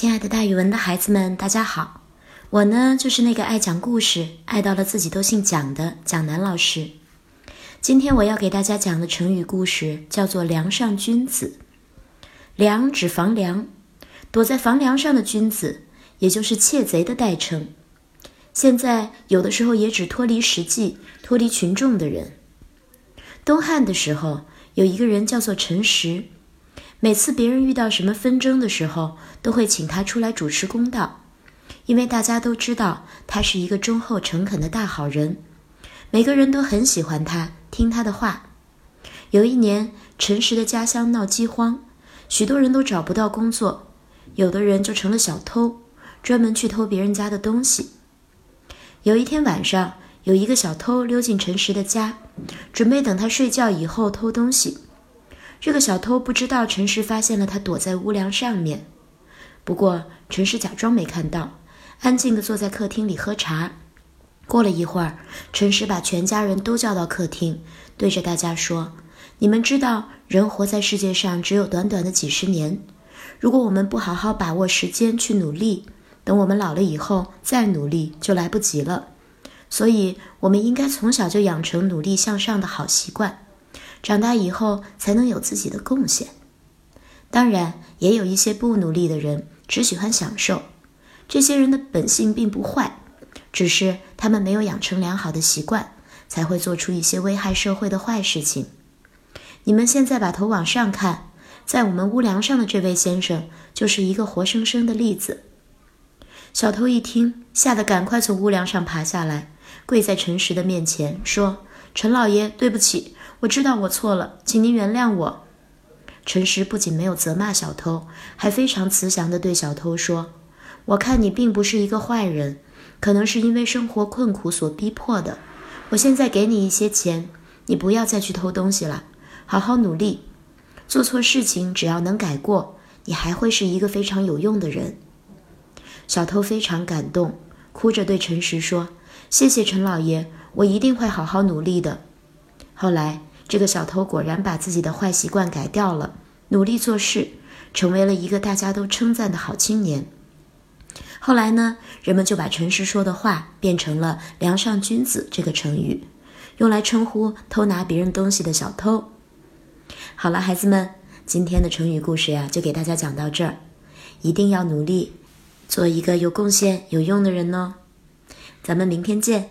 亲爱的，大语文的孩子们，大家好！我呢，就是那个爱讲故事、爱到了自己都姓蒋的蒋楠老师。今天我要给大家讲的成语故事叫做“梁上君子”。梁指房梁，躲在房梁上的君子，也就是窃贼的代称。现在有的时候也指脱离实际、脱离群众的人。东汉的时候，有一个人叫做陈实。每次别人遇到什么纷争的时候，都会请他出来主持公道，因为大家都知道他是一个忠厚诚恳的大好人，每个人都很喜欢他，听他的话。有一年，陈实的家乡闹饥荒，许多人都找不到工作，有的人就成了小偷，专门去偷别人家的东西。有一天晚上，有一个小偷溜进陈实的家，准备等他睡觉以后偷东西。这个小偷不知道陈实发现了他躲在屋梁上面，不过陈实假装没看到，安静地坐在客厅里喝茶。过了一会儿，陈实把全家人都叫到客厅，对着大家说：“你们知道，人活在世界上只有短短的几十年，如果我们不好好把握时间去努力，等我们老了以后再努力就来不及了。所以，我们应该从小就养成努力向上的好习惯。”长大以后才能有自己的贡献。当然，也有一些不努力的人，只喜欢享受。这些人的本性并不坏，只是他们没有养成良好的习惯，才会做出一些危害社会的坏事情。你们现在把头往上看，在我们屋梁上的这位先生，就是一个活生生的例子。小偷一听，吓得赶快从屋梁上爬下来，跪在陈实的面前，说：“陈老爷，对不起。”我知道我错了，请您原谅我。陈实不仅没有责骂小偷，还非常慈祥地对小偷说：“我看你并不是一个坏人，可能是因为生活困苦所逼迫的。我现在给你一些钱，你不要再去偷东西了，好好努力。做错事情只要能改过，你还会是一个非常有用的人。”小偷非常感动，哭着对陈实说：“谢谢陈老爷，我一定会好好努力的。”后来。这个小偷果然把自己的坏习惯改掉了，努力做事，成为了一个大家都称赞的好青年。后来呢，人们就把陈实说的话变成了“梁上君子”这个成语，用来称呼偷拿别人东西的小偷。好了，孩子们，今天的成语故事呀，就给大家讲到这儿，一定要努力，做一个有贡献、有用的人哦。咱们明天见。